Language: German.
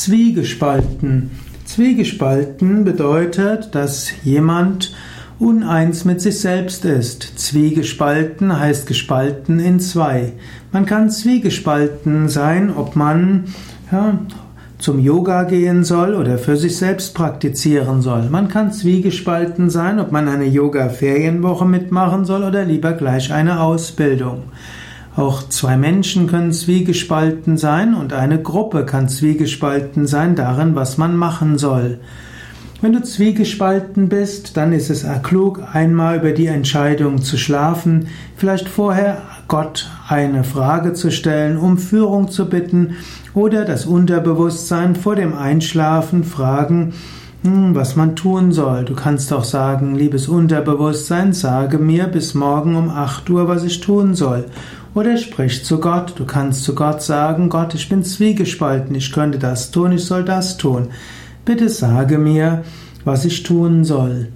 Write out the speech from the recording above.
Zwiegespalten. Zwiegespalten bedeutet, dass jemand uneins mit sich selbst ist. Zwiegespalten heißt gespalten in zwei. Man kann zwiegespalten sein, ob man ja, zum Yoga gehen soll oder für sich selbst praktizieren soll. Man kann zwiegespalten sein, ob man eine Yoga-Ferienwoche mitmachen soll oder lieber gleich eine Ausbildung. Auch zwei Menschen können zwiegespalten sein und eine Gruppe kann zwiegespalten sein darin, was man machen soll. Wenn du zwiegespalten bist, dann ist es klug, einmal über die Entscheidung zu schlafen, vielleicht vorher Gott eine Frage zu stellen, um Führung zu bitten oder das Unterbewusstsein vor dem Einschlafen fragen, hm, was man tun soll. Du kannst auch sagen, liebes Unterbewusstsein, sage mir bis morgen um 8 Uhr, was ich tun soll. Oder sprich zu Gott. Du kannst zu Gott sagen, Gott, ich bin zwiegespalten, ich könnte das tun, ich soll das tun. Bitte sage mir, was ich tun soll.